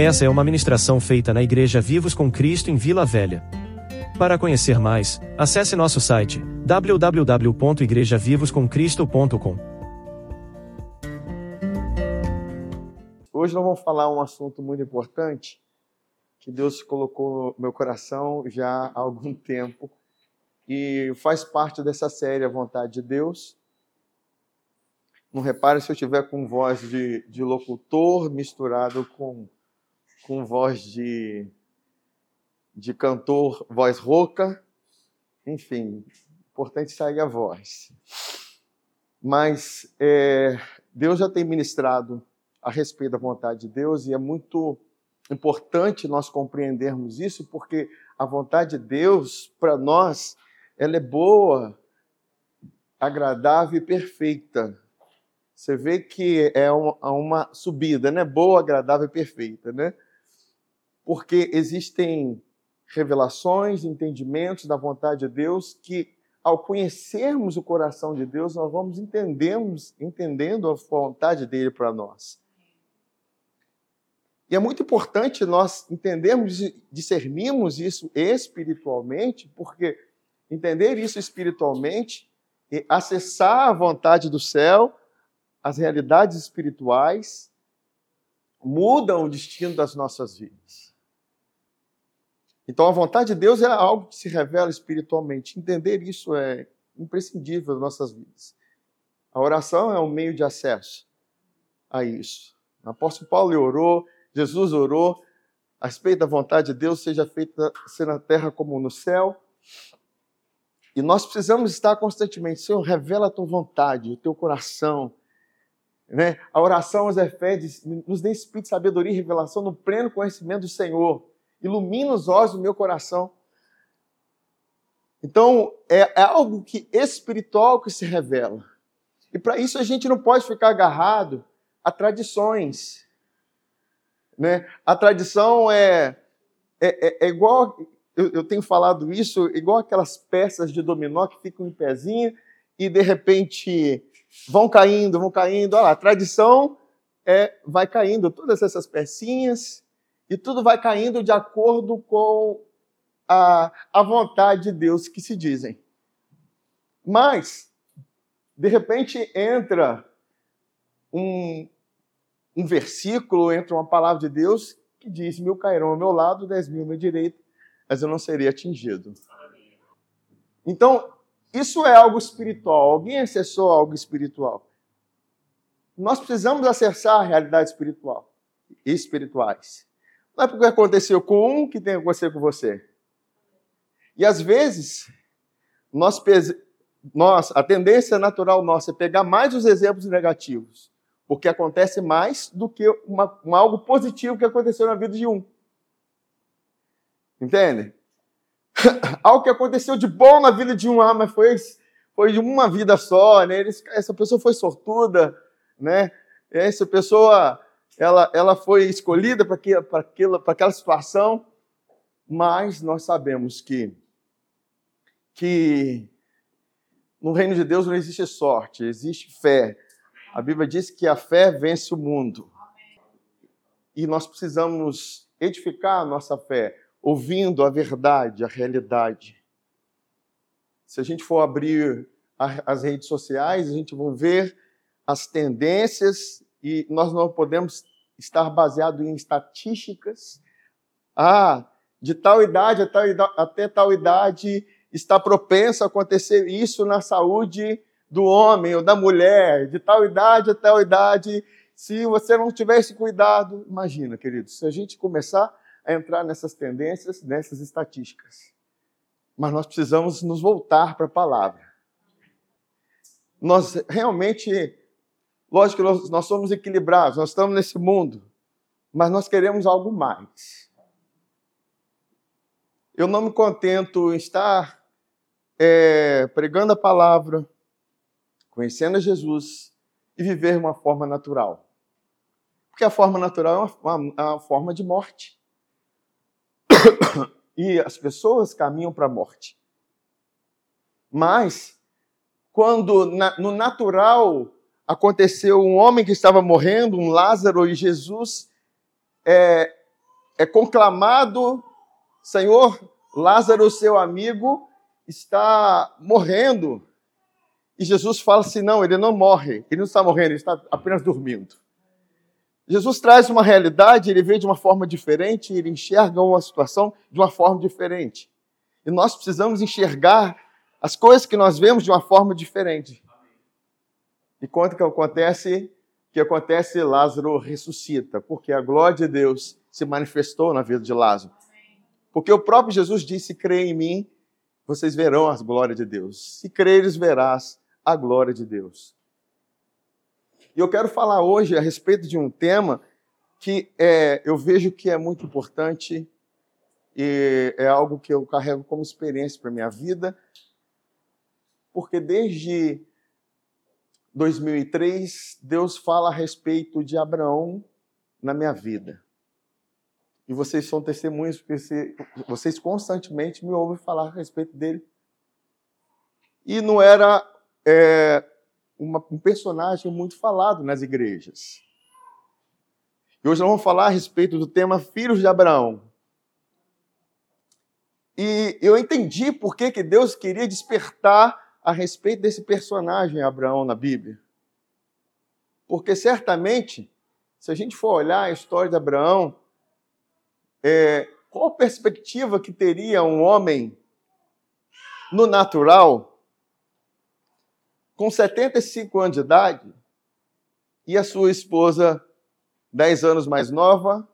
Essa é uma ministração feita na Igreja Vivos com Cristo em Vila Velha. Para conhecer mais, acesse nosso site www.igrejavivoscomcristo.com. Hoje nós vamos falar um assunto muito importante que Deus colocou no meu coração já há algum tempo e faz parte dessa série A Vontade de Deus. Não repare se eu tiver com voz de, de locutor misturado com com voz de, de cantor, voz rouca, enfim, importante sair a voz. Mas é, Deus já tem ministrado a respeito da vontade de Deus e é muito importante nós compreendermos isso, porque a vontade de Deus para nós ela é boa, agradável e perfeita. Você vê que é uma, uma subida, né? Boa, agradável e perfeita, né? Porque existem revelações, entendimentos da vontade de Deus que, ao conhecermos o coração de Deus, nós vamos entendemos, entendendo a vontade dele para nós. E é muito importante nós entendermos, discernirmos isso espiritualmente, porque entender isso espiritualmente e acessar a vontade do céu, as realidades espirituais, mudam o destino das nossas vidas. Então, a vontade de Deus é algo que se revela espiritualmente. Entender isso é imprescindível nas nossas vidas. A oração é um meio de acesso a isso. O apóstolo Paulo orou, Jesus orou, a respeito da vontade de Deus seja feita ser na terra como no céu. E nós precisamos estar constantemente, Senhor, revela a tua vontade, o teu coração. Né? A oração aos Efésios nos dê espírito de sabedoria e revelação no pleno conhecimento do Senhor ilumina os olhos do meu coração. Então, é, é algo que espiritual que se revela. E para isso a gente não pode ficar agarrado a tradições. Né? A tradição é, é, é, é igual, eu, eu, tenho falado isso, igual aquelas peças de dominó que ficam em pezinho e de repente vão caindo, vão caindo. Olha lá, a tradição é, vai caindo, todas essas pecinhas, e tudo vai caindo de acordo com a, a vontade de Deus que se dizem. Mas, de repente, entra um, um versículo, entra uma palavra de Deus que diz: Mil cairão ao meu lado, dez mil ao meu direito, mas eu não serei atingido. Então, isso é algo espiritual. Alguém acessou algo espiritual. Nós precisamos acessar a realidade espiritual e espirituais. Não é porque aconteceu com um que tem que acontecer com você. E às vezes, nós, nós, a tendência natural nossa é pegar mais os exemplos negativos, porque acontece mais do que uma, uma, algo positivo que aconteceu na vida de um. Entende? algo que aconteceu de bom na vida de um, ah, mas foi, foi de uma vida só, né? essa pessoa foi sortuda, né? Essa pessoa ela, ela foi escolhida para aquela, aquela situação, mas nós sabemos que, que no reino de Deus não existe sorte, existe fé. A Bíblia diz que a fé vence o mundo. E nós precisamos edificar a nossa fé, ouvindo a verdade, a realidade. Se a gente for abrir as redes sociais, a gente vai ver as tendências e nós não podemos estar baseado em estatísticas. Ah, de tal idade, até tal idade está propenso a acontecer isso na saúde do homem ou da mulher, de tal idade a tal idade. Se você não tivesse cuidado, imagina, queridos, se a gente começar a entrar nessas tendências, nessas estatísticas. Mas nós precisamos nos voltar para a palavra. Nós realmente Lógico que nós, somos equilibrados, nós estamos nesse mundo, mas nós queremos algo mais. Eu não me contento em estar é, pregando a palavra, conhecendo Jesus e viver uma forma natural. Porque a forma natural é uma, uma, é uma forma de morte. E as pessoas caminham para a morte. Mas, quando na, no natural aconteceu um homem que estava morrendo, um Lázaro, e Jesus é, é conclamado: Senhor, Lázaro, seu amigo, está morrendo. E Jesus fala assim: não, ele não morre, ele não está morrendo, ele está apenas dormindo. Jesus traz uma realidade, ele vê de uma forma diferente, ele enxerga uma situação de uma forma diferente. E nós precisamos enxergar as coisas que nós vemos de uma forma diferente. E quando que acontece? que acontece? Lázaro ressuscita, porque a glória de Deus se manifestou na vida de Lázaro. Porque o próprio Jesus disse: "Crê em mim, vocês verão a glória de Deus. Se creres, verás a glória de Deus." E eu quero falar hoje a respeito de um tema que é, eu vejo que é muito importante e é algo que eu carrego como experiência para minha vida, porque desde 2003 Deus fala a respeito de Abraão na minha vida. E vocês são testemunhas, porque vocês constantemente me ouvem falar a respeito dele. E não era é, uma, um personagem muito falado nas igrejas. E hoje nós vamos falar a respeito do tema Filhos de Abraão. E eu entendi por que, que Deus queria despertar a respeito desse personagem Abraão na Bíblia. Porque certamente, se a gente for olhar a história de Abraão, é, qual perspectiva que teria um homem no natural, com 75 anos de idade, e a sua esposa 10 anos mais nova,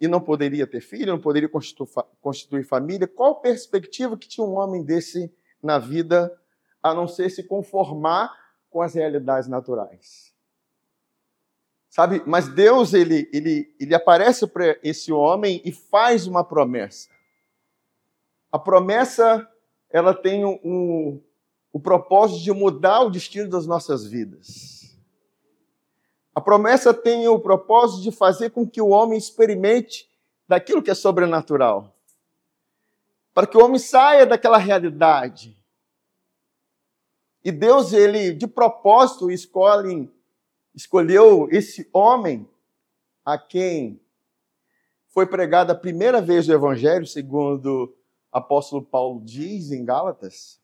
e não poderia ter filho, não poderia constituir, constituir família? Qual perspectiva que tinha um homem desse na vida, a não ser se conformar com as realidades naturais? Sabe, mas Deus ele, ele, ele aparece para esse homem e faz uma promessa. A promessa ela tem um, um, o propósito de mudar o destino das nossas vidas. A promessa tem o propósito de fazer com que o homem experimente daquilo que é sobrenatural. Para que o homem saia daquela realidade. E Deus, ele de propósito escolhe escolheu esse homem a quem foi pregada a primeira vez o evangelho, segundo o apóstolo Paulo diz em Gálatas.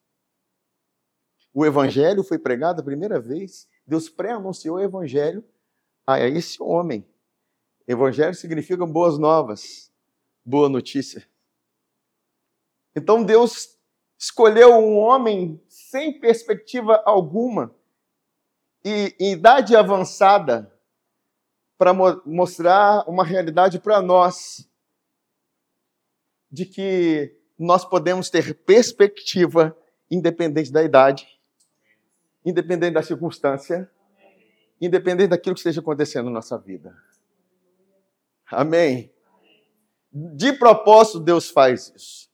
O evangelho foi pregado a primeira vez, Deus pré-anunciou o evangelho a esse homem. Evangelho significa boas novas, boa notícia. Então Deus escolheu um homem sem perspectiva alguma e em idade avançada para mo mostrar uma realidade para nós de que nós podemos ter perspectiva independente da idade, independente da circunstância, independente daquilo que esteja acontecendo na nossa vida. Amém. De propósito, Deus faz isso.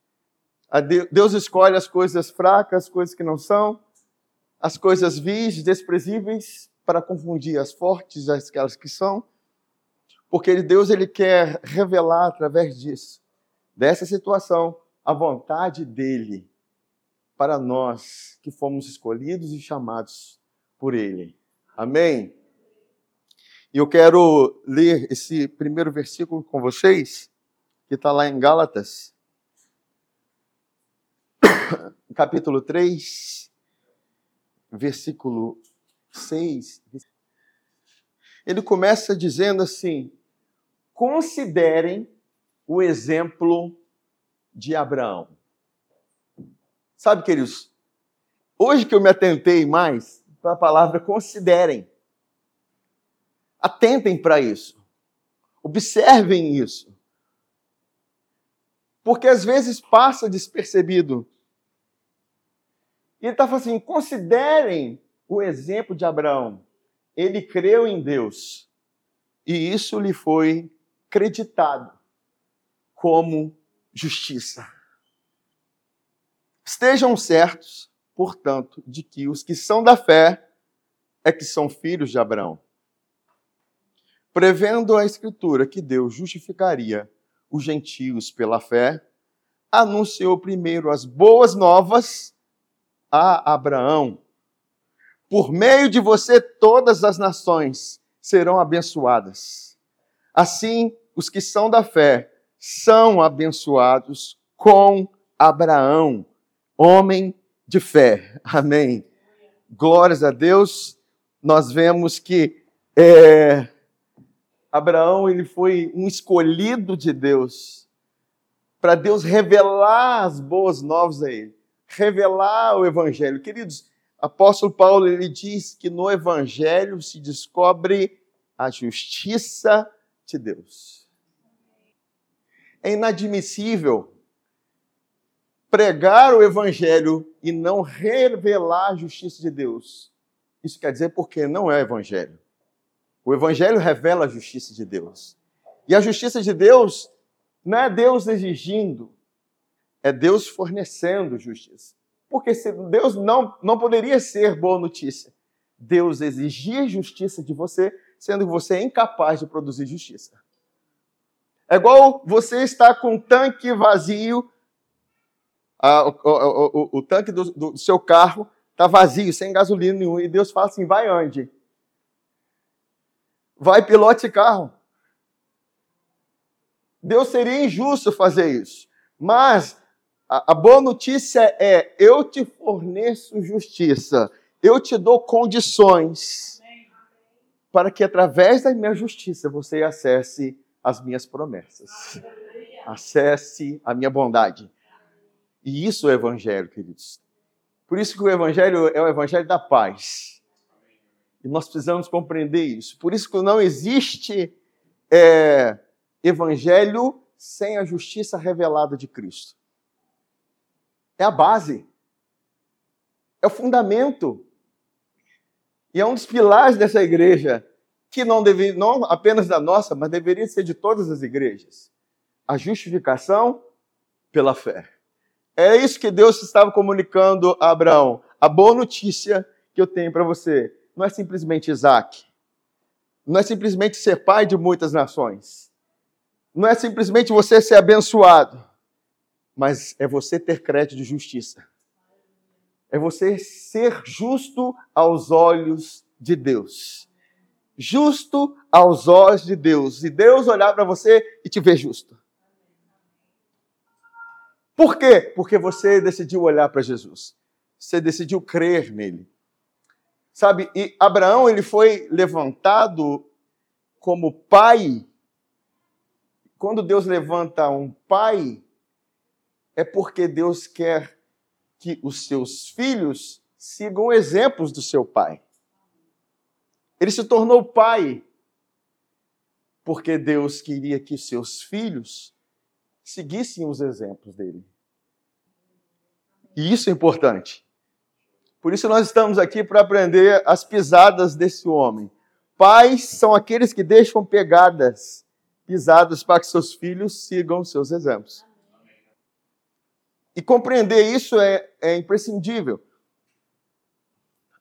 Deus escolhe as coisas fracas, as coisas que não são, as coisas vis, desprezíveis, para confundir as fortes, aquelas que são, porque Deus ele quer revelar através disso, dessa situação, a vontade dele para nós que fomos escolhidos e chamados por ele. Amém? E eu quero ler esse primeiro versículo com vocês, que está lá em Gálatas, capítulo 3, versículo 6, ele começa dizendo assim: considerem o exemplo de Abraão. Sabe, queridos, hoje que eu me atentei mais para a palavra considerem. Atentem para isso. Observem isso. Porque às vezes passa despercebido e ele está falando assim: considerem o exemplo de Abraão. Ele creu em Deus e isso lhe foi creditado como justiça. Estejam certos, portanto, de que os que são da fé é que são filhos de Abraão. Prevendo a Escritura que Deus justificaria os gentios pela fé, anunciou primeiro as boas novas a Abraão: Por meio de você, todas as nações serão abençoadas. Assim, os que são da fé são abençoados com Abraão, homem de fé. Amém. Glórias a Deus. Nós vemos que é, Abraão ele foi um escolhido de Deus para Deus revelar as boas novas a ele, revelar o evangelho. Queridos, apóstolo Paulo ele diz que no evangelho se descobre a justiça de Deus. É inadmissível pregar o evangelho e não revelar a justiça de Deus. Isso quer dizer porque não é evangelho. O evangelho revela a justiça de Deus. E a justiça de Deus não é Deus exigindo, é Deus fornecendo justiça. Porque Deus não, não poderia ser boa notícia. Deus exigir justiça de você, sendo que você é incapaz de produzir justiça. É igual você estar com um tanque vazio, a, o, o, o, o, tanque do, do seu carro está vazio, sem gasolina nenhuma, e Deus fala assim: vai onde? Vai pilote carro. Deus seria injusto fazer isso. Mas a, a boa notícia é: eu te forneço justiça, eu te dou condições para que através da minha justiça você acesse as minhas promessas, acesse a minha bondade. E isso é o evangelho, queridos. Por isso que o evangelho é o evangelho da paz. E nós precisamos compreender isso. Por isso que não existe é, evangelho sem a justiça revelada de Cristo. É a base. É o fundamento. E é um dos pilares dessa igreja, que não, deve, não apenas da nossa, mas deveria ser de todas as igrejas. A justificação pela fé. É isso que Deus estava comunicando a Abraão. A boa notícia que eu tenho para você não é simplesmente Isaac. Não é simplesmente ser pai de muitas nações. Não é simplesmente você ser abençoado. Mas é você ter crédito de justiça. É você ser justo aos olhos de Deus. Justo aos olhos de Deus. E Deus olhar para você e te ver justo. Por quê? Porque você decidiu olhar para Jesus. Você decidiu crer nele. Sabe, e Abraão ele foi levantado como pai. Quando Deus levanta um pai, é porque Deus quer que os seus filhos sigam exemplos do seu pai. Ele se tornou pai porque Deus queria que seus filhos seguissem os exemplos dele. E isso é importante. Por isso nós estamos aqui para aprender as pisadas desse homem. Pais são aqueles que deixam pegadas, pisadas para que seus filhos sigam seus exemplos. E compreender isso é, é imprescindível.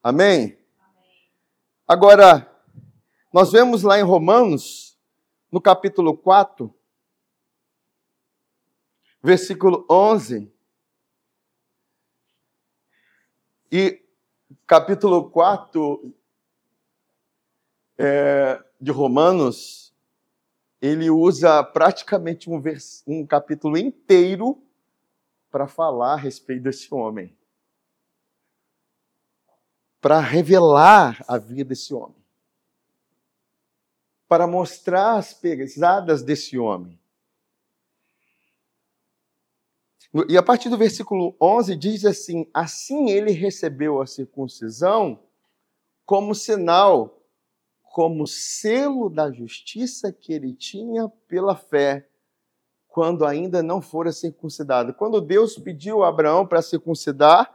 Amém? Agora, nós vemos lá em Romanos, no capítulo 4, versículo 11, E capítulo 4 é, de Romanos, ele usa praticamente um, vers, um capítulo inteiro para falar a respeito desse homem. Para revelar a vida desse homem. Para mostrar as pesadas desse homem. E a partir do versículo 11 diz assim: Assim ele recebeu a circuncisão como sinal, como selo da justiça que ele tinha pela fé, quando ainda não fora circuncidado. Quando Deus pediu a Abraão para circuncidar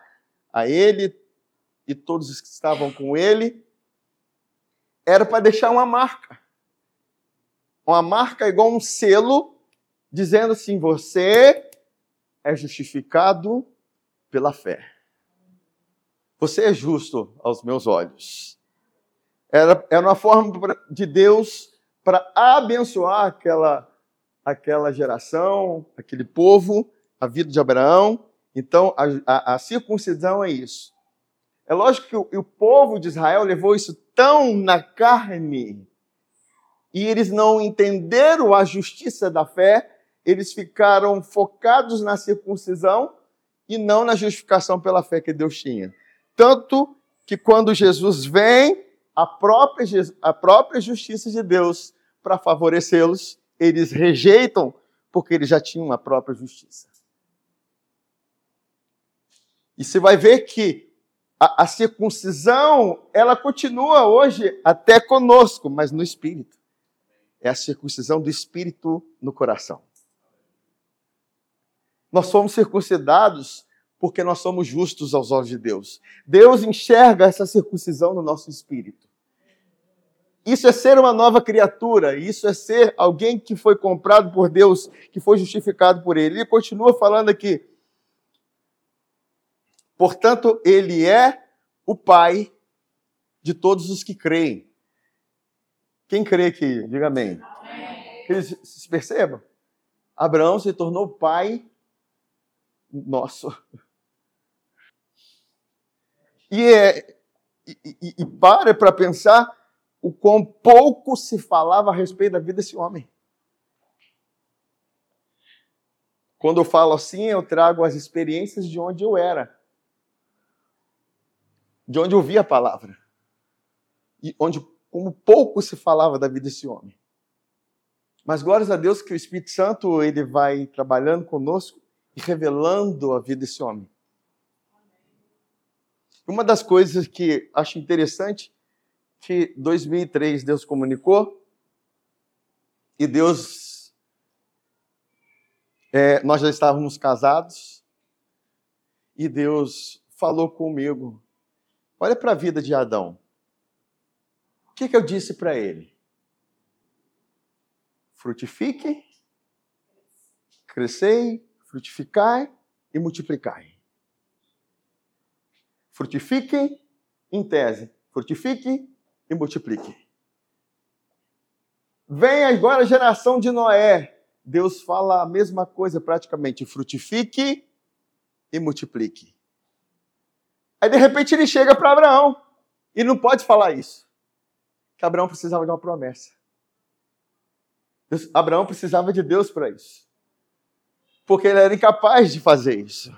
a ele e todos os que estavam com ele, era para deixar uma marca. Uma marca igual um selo, dizendo assim: você é justificado pela fé. Você é justo aos meus olhos. Era, era uma forma de Deus para abençoar aquela, aquela geração, aquele povo, a vida de Abraão. Então, a, a, a circuncisão é isso. É lógico que o, o povo de Israel levou isso tão na carne e eles não entenderam a justiça da fé eles ficaram focados na circuncisão e não na justificação pela fé que Deus tinha. Tanto que quando Jesus vem, a própria, a própria justiça de Deus para favorecê-los, eles rejeitam porque eles já tinham a própria justiça. E você vai ver que a, a circuncisão, ela continua hoje até conosco, mas no espírito. É a circuncisão do espírito no coração. Nós somos circuncidados porque nós somos justos aos olhos de Deus. Deus enxerga essa circuncisão no nosso espírito. Isso é ser uma nova criatura, isso é ser alguém que foi comprado por Deus, que foi justificado por Ele. Ele continua falando aqui. Portanto, Ele é o Pai de todos os que creem. Quem crê aqui? Diga amém. amém. se percebam? Abraão se tornou pai nosso. E, é, e, e, para para pensar o quão pouco se falava a respeito da vida desse homem. Quando eu falo assim, eu trago as experiências de onde eu era, de onde eu vi a palavra, e onde como pouco se falava da vida desse homem. Mas glórias a Deus que o Espírito Santo ele vai trabalhando conosco e revelando a vida desse homem. Uma das coisas que acho interessante que 2003 Deus comunicou e Deus é, nós já estávamos casados e Deus falou comigo. Olha para a vida de Adão. O que, que eu disse para ele? Frutifique, crescei, frutificai e multiplicai frutifiquem em tese, frutifique e multiplique. Vem agora a geração de Noé. Deus fala a mesma coisa praticamente, frutifique e multiplique. Aí de repente ele chega para Abraão e não pode falar isso. Que Abraão precisava de uma promessa. Deus, Abraão precisava de Deus para isso. Porque ele era incapaz de fazer isso.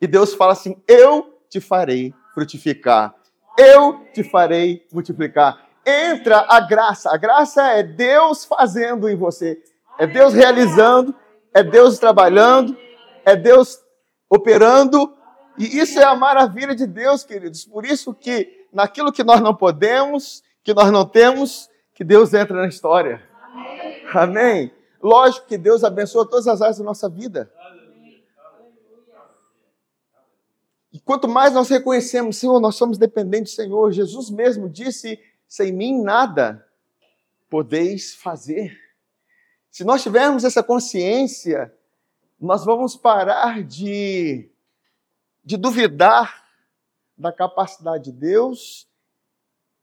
E Deus fala assim: Eu te farei frutificar. Eu te farei multiplicar. Entra a graça. A graça é Deus fazendo em você. É Deus realizando. É Deus trabalhando. É Deus operando. E isso é a maravilha de Deus, queridos. Por isso que naquilo que nós não podemos, que nós não temos, que Deus entra na história. Amém. Lógico que Deus abençoa todas as áreas da nossa vida. E quanto mais nós reconhecemos, Senhor, nós somos dependentes do Senhor, Jesus mesmo disse: sem mim nada podeis fazer. Se nós tivermos essa consciência, nós vamos parar de, de duvidar da capacidade de Deus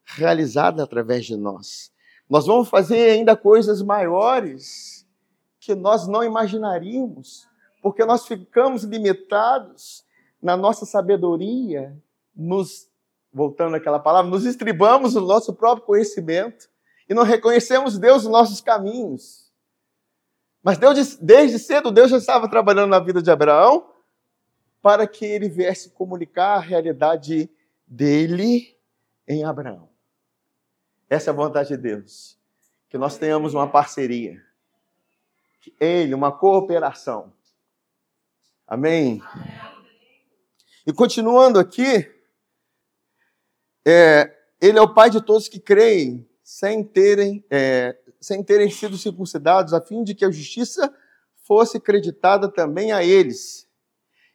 realizada através de nós. Nós vamos fazer ainda coisas maiores que nós não imaginaríamos, porque nós ficamos limitados na nossa sabedoria, nos, voltando àquela palavra, nos estribamos no nosso próprio conhecimento e não reconhecemos Deus nos nossos caminhos. Mas Deus, desde cedo, Deus já estava trabalhando na vida de Abraão para que ele viesse comunicar a realidade dele em Abraão. Essa é a vontade de Deus. Que nós tenhamos uma parceria. Ele, uma cooperação. Amém? E continuando aqui, é, ele é o pai de todos que creem, sem terem, é, sem terem sido circuncidados, a fim de que a justiça fosse creditada também a eles.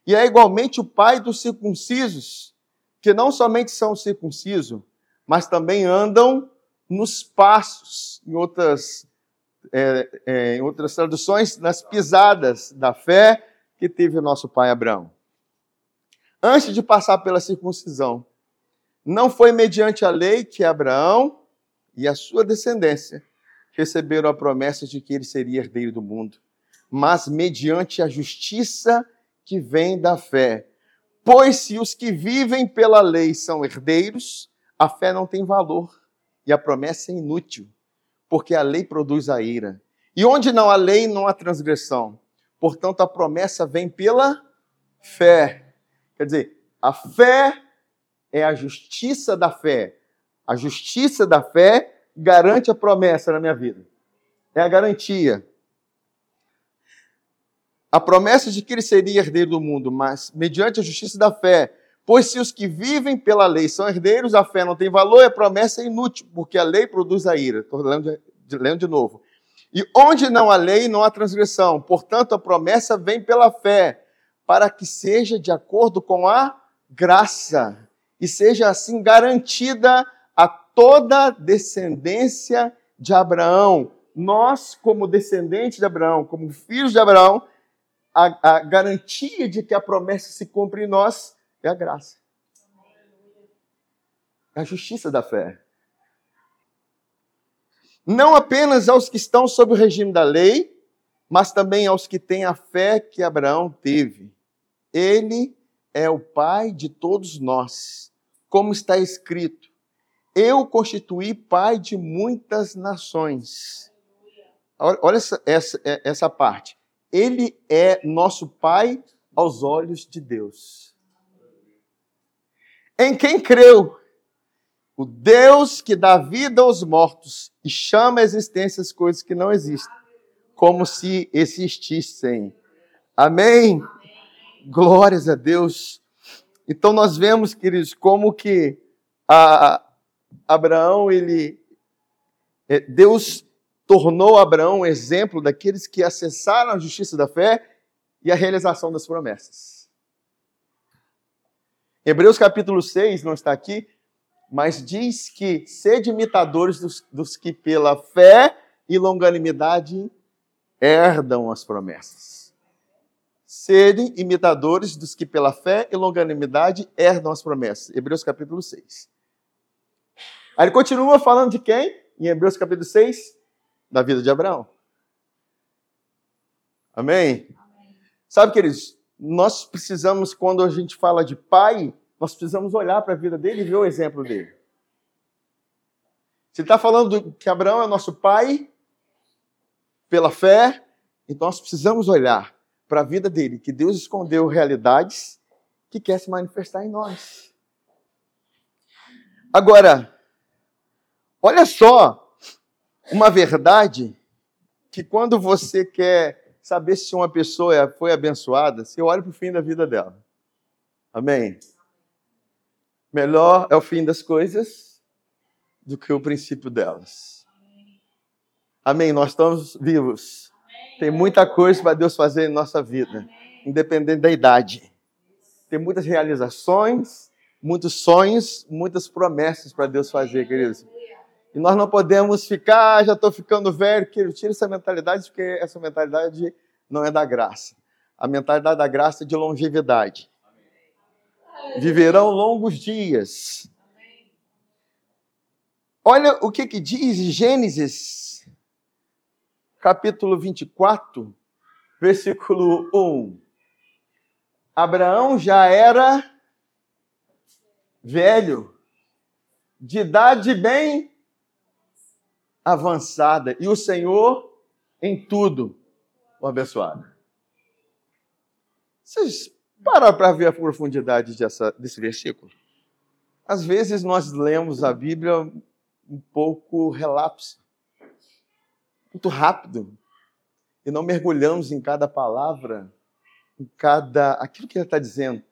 E é igualmente o pai dos circuncisos, que não somente são circuncisos, mas também andam nos passos, em outras, é, é, em outras traduções, nas pisadas da fé que teve o nosso pai Abraão antes de passar pela circuncisão. Não foi mediante a lei que Abraão e a sua descendência receberam a promessa de que ele seria herdeiro do mundo, mas mediante a justiça que vem da fé. Pois se os que vivem pela lei são herdeiros, a fé não tem valor e a promessa é inútil, porque a lei produz a ira. E onde não há lei, não há transgressão. Portanto, a promessa vem pela fé. Quer dizer, a fé é a justiça da fé. A justiça da fé garante a promessa na minha vida. É a garantia. A promessa de que ele seria herdeiro do mundo, mas mediante a justiça da fé. Pois se os que vivem pela lei são herdeiros, a fé não tem valor e a promessa é inútil, porque a lei produz a ira. Estou lendo, lendo de novo. E onde não há lei, não há transgressão. Portanto, a promessa vem pela fé, para que seja de acordo com a graça e seja assim garantida a toda descendência de Abraão. Nós, como descendentes de Abraão, como filhos de Abraão, a, a garantia de que a promessa se cumpre em nós é a graça. É a justiça da fé não apenas aos que estão sob o regime da lei, mas também aos que têm a fé que Abraão teve. Ele é o pai de todos nós, como está escrito: Eu constituí pai de muitas nações. Olha essa, essa, essa parte. Ele é nosso pai aos olhos de Deus. Em quem creu, o Deus que dá vida aos mortos e chama a existência as coisas que não existem, como se existissem. Amém? Glórias a Deus. Então nós vemos, queridos, como que a Abraão, ele é, Deus tornou Abraão um exemplo daqueles que acessaram a justiça da fé e a realização das promessas. Hebreus capítulo 6 não está aqui, mas diz que sede imitadores dos, dos que pela fé e longanimidade herdam as promessas. Sede imitadores dos que pela fé e longanimidade herdam as promessas. Hebreus capítulo 6. Aí ele continua falando de quem? Em Hebreus capítulo 6, da vida de Abraão. Amém? Amém? Sabe, queridos, nós precisamos, quando a gente fala de pai, nós precisamos olhar para a vida dele e ver o exemplo dele. Se ele está falando que Abraão é nosso pai, pela fé, então nós precisamos olhar para a vida dele, que Deus escondeu realidades que quer se manifestar em nós. Agora, olha só uma verdade que quando você quer saber se uma pessoa foi abençoada, você olha para o fim da vida dela. Amém? Melhor é o fim das coisas do que o princípio delas. Amém. Nós estamos vivos. Tem muita coisa para Deus fazer em nossa vida, independente da idade. Tem muitas realizações, muitos sonhos, muitas promessas para Deus fazer, queridos. E nós não podemos ficar, ah, já estou ficando velho, querido. Tira essa mentalidade, porque essa mentalidade não é da graça. A mentalidade da graça é de longevidade viverão longos dias. Olha o que, que diz Gênesis, capítulo 24, versículo 1. Abraão já era velho, de idade bem avançada, e o Senhor em tudo o abençoado. Vocês para para ver a profundidade dessa, desse versículo. Às vezes nós lemos a Bíblia um pouco relapso, muito rápido, e não mergulhamos em cada palavra, em cada aquilo que ele está dizendo.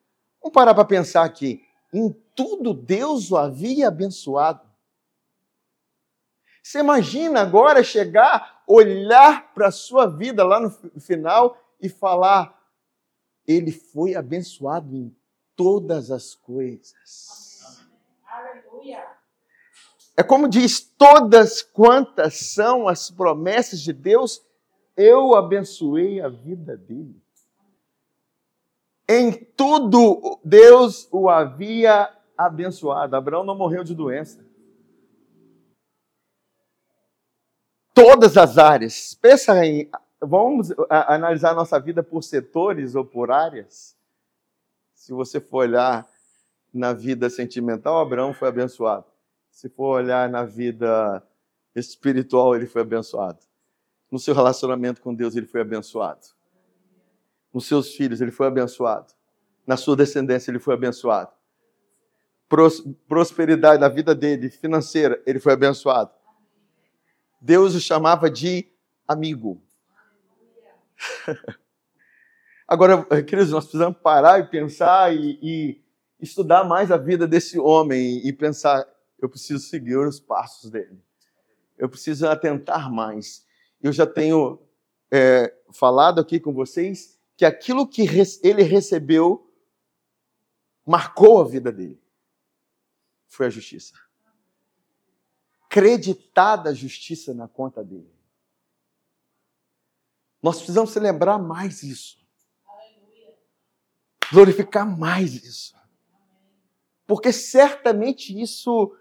Vamos parar para pensar aqui. Em tudo Deus o havia abençoado. Você imagina agora chegar, olhar para a sua vida lá no final e falar: ele foi abençoado em todas as coisas. Aleluia. É como diz: todas quantas são as promessas de Deus, eu abençoei a vida dele. Em tudo Deus o havia abençoado. Abraão não morreu de doença. Todas as áreas. Pensa em vamos analisar a nossa vida por setores ou por áreas. Se você for olhar na vida sentimental, Abraão foi abençoado. Se for olhar na vida espiritual, ele foi abençoado. No seu relacionamento com Deus, ele foi abençoado. Nos seus filhos, ele foi abençoado. Na sua descendência, ele foi abençoado. Pros, prosperidade na vida dele, financeira, ele foi abençoado. Deus o chamava de amigo. Agora, queridos, nós precisamos parar e pensar e, e estudar mais a vida desse homem e pensar: eu preciso seguir os passos dele. Eu preciso atentar mais. Eu já tenho é, falado aqui com vocês que aquilo que ele recebeu marcou a vida dele. Foi a justiça. Creditada a justiça na conta dele. Nós precisamos celebrar mais isso. Glorificar mais isso. Porque certamente isso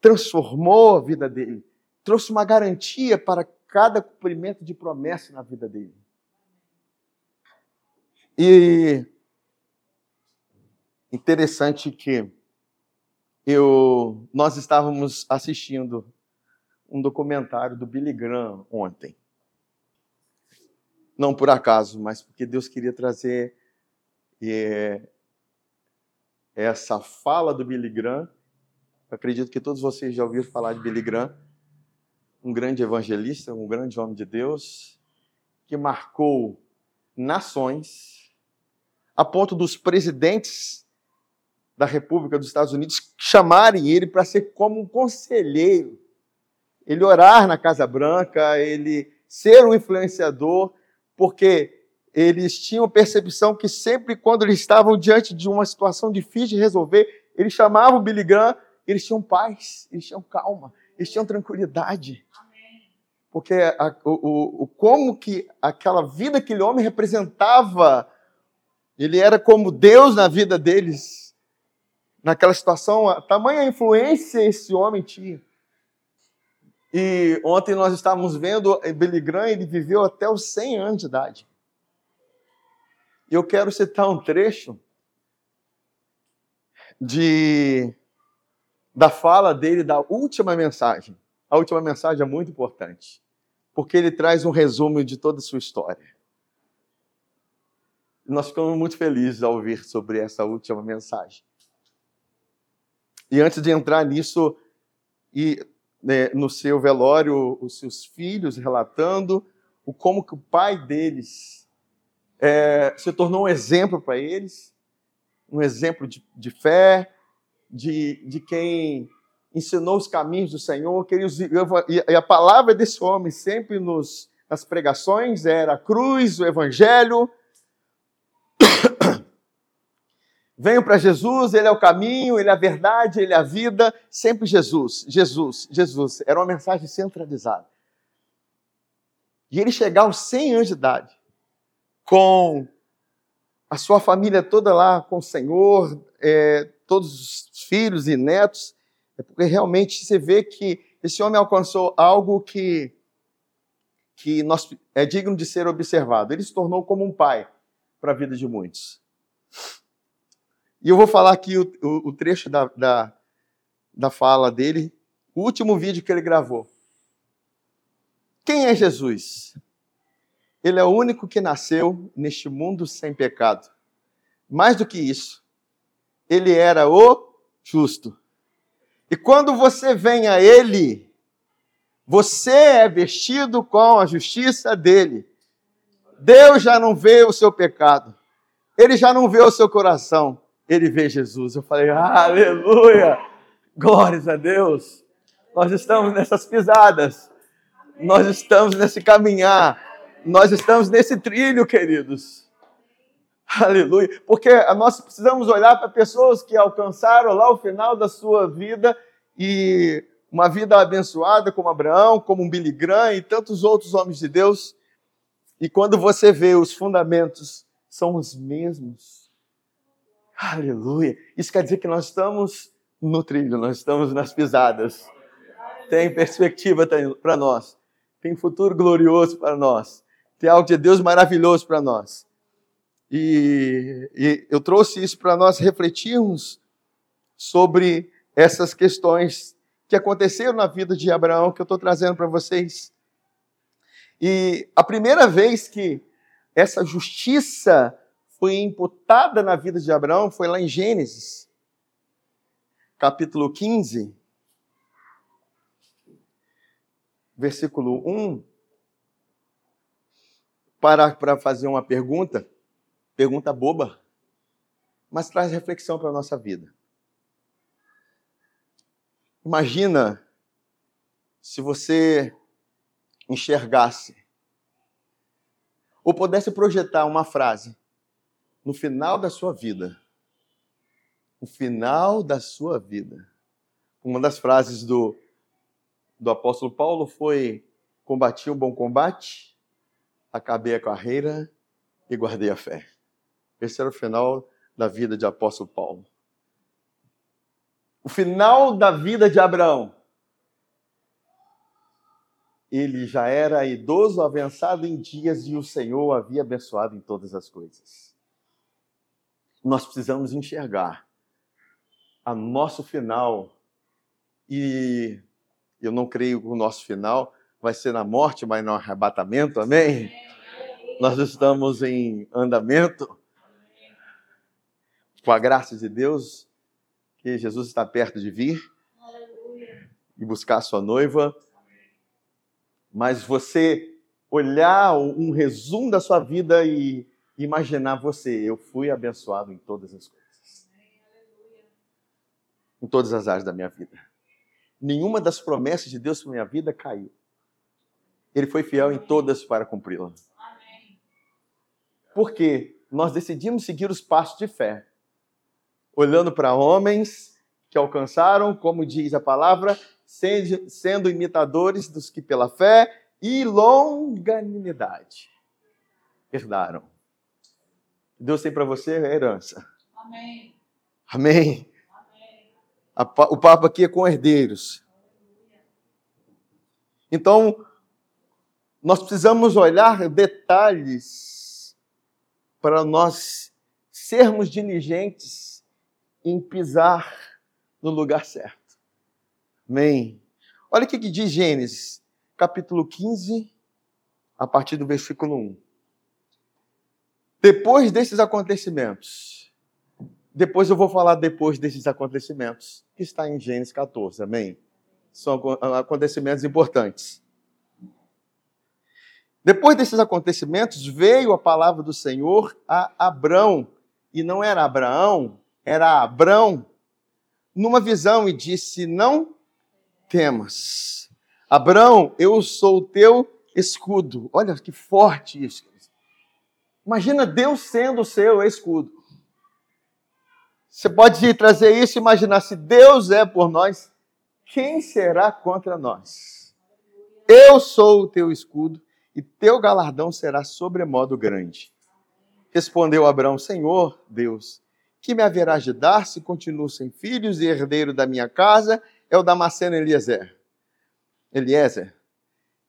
transformou a vida dele, trouxe uma garantia para cada cumprimento de promessa na vida dele. E interessante que eu nós estávamos assistindo um documentário do Billy Graham ontem. Não por acaso, mas porque Deus queria trazer é, essa fala do Billy Graham. Eu acredito que todos vocês já ouviram falar de Billy Graham, um grande evangelista, um grande homem de Deus, que marcou nações, a ponto dos presidentes da República dos Estados Unidos chamarem ele para ser como um conselheiro, ele orar na Casa Branca, ele ser um influenciador, porque eles tinham percepção que sempre quando eles estavam diante de uma situação difícil de resolver, eles chamavam Billy Graham, eles tinham paz, eles tinham calma, eles tinham tranquilidade. Porque a, o, o, como que aquela vida que aquele homem representava, ele era como Deus na vida deles. Naquela situação, a tamanha influência esse homem tinha. E ontem nós estávamos vendo Billy Graham, ele viveu até os 100 anos de idade. E eu quero citar um trecho de da fala dele da última mensagem. A última mensagem é muito importante, porque ele traz um resumo de toda a sua história. Nós ficamos muito felizes ao ouvir sobre essa última mensagem. E antes de entrar nisso, e né, no seu velório, os seus filhos relatando o como que o pai deles é, se tornou um exemplo para eles, um exemplo de, de fé, de, de quem ensinou os caminhos do Senhor. Que e a palavra desse homem sempre nos, nas pregações era a cruz, o evangelho. Venho para Jesus, Ele é o caminho, Ele é a verdade, Ele é a vida, sempre Jesus, Jesus, Jesus. Era uma mensagem centralizada. E ele chegar aos 100 anos de idade, com a sua família toda lá com o Senhor, é, todos os filhos e netos, é porque realmente você vê que esse homem alcançou algo que, que nós, é digno de ser observado. Ele se tornou como um pai para a vida de muitos. E eu vou falar aqui o, o, o trecho da, da, da fala dele, o último vídeo que ele gravou. Quem é Jesus? Ele é o único que nasceu neste mundo sem pecado. Mais do que isso, ele era o justo. E quando você vem a ele, você é vestido com a justiça dele. Deus já não vê o seu pecado. Ele já não vê o seu coração. Ele vê Jesus. Eu falei, aleluia! Glórias a Deus! Nós estamos nessas pisadas. Nós estamos nesse caminhar nós estamos nesse trilho, queridos. Aleluia. Porque nós precisamos olhar para pessoas que alcançaram lá o final da sua vida e uma vida abençoada como Abraão, como um Billy Graham e tantos outros homens de Deus. E quando você vê os fundamentos são os mesmos. Aleluia. Isso quer dizer que nós estamos no trilho, nós estamos nas pisadas. Tem perspectiva para nós. Tem futuro glorioso para nós tem algo de Deus maravilhoso para nós. E, e, eu trouxe isso para nós refletirmos sobre essas questões que aconteceram na vida de Abraão, que eu estou trazendo para vocês. E a primeira vez que essa justiça foi imputada na vida de Abraão foi lá em Gênesis, capítulo 15, versículo 1. Parar para fazer uma pergunta, pergunta boba, mas traz reflexão para a nossa vida. Imagina se você enxergasse ou pudesse projetar uma frase no final da sua vida. No final da sua vida. Uma das frases do, do apóstolo Paulo foi: Combati o bom combate, acabei a carreira e guardei a fé. Esse era o final da vida de apóstolo Paulo. O final da vida de Abraão. Ele já era idoso, avançado em dias, e o Senhor havia abençoado em todas as coisas nós precisamos enxergar a nosso final. E eu não creio que o nosso final vai ser na morte, mas no arrebatamento, amém? Nós estamos em andamento. Com a graça de Deus, que Jesus está perto de vir e buscar a sua noiva. Mas você olhar um resumo da sua vida e imaginar você, eu fui abençoado em todas as coisas. Em todas as áreas da minha vida. Nenhuma das promessas de Deus para minha vida caiu. Ele foi fiel em todas para cumpri-la. Porque nós decidimos seguir os passos de fé, olhando para homens que alcançaram, como diz a palavra, sendo imitadores dos que pela fé e longanimidade herdaram. Deus tem para você é herança. Amém. Amém. o papo aqui é com herdeiros. Então, nós precisamos olhar detalhes para nós sermos diligentes em pisar no lugar certo. Amém. Olha o que diz Gênesis, capítulo 15, a partir do versículo 1. Depois desses acontecimentos, depois eu vou falar depois desses acontecimentos, que está em Gênesis 14, amém? São acontecimentos importantes. Depois desses acontecimentos, veio a palavra do Senhor a Abrão, e não era Abraão, era Abrão, numa visão, e disse: Não temas. Abrão, eu sou o teu escudo. Olha que forte isso. Imagina Deus sendo o seu escudo. Você pode trazer isso e imaginar: se Deus é por nós, quem será contra nós? Eu sou o teu escudo e teu galardão será sobremodo grande. Respondeu Abraão: Senhor Deus, que me haverás de dar se continuo sem filhos e herdeiro da minha casa é o Damasceno Eliezer? Eliezer.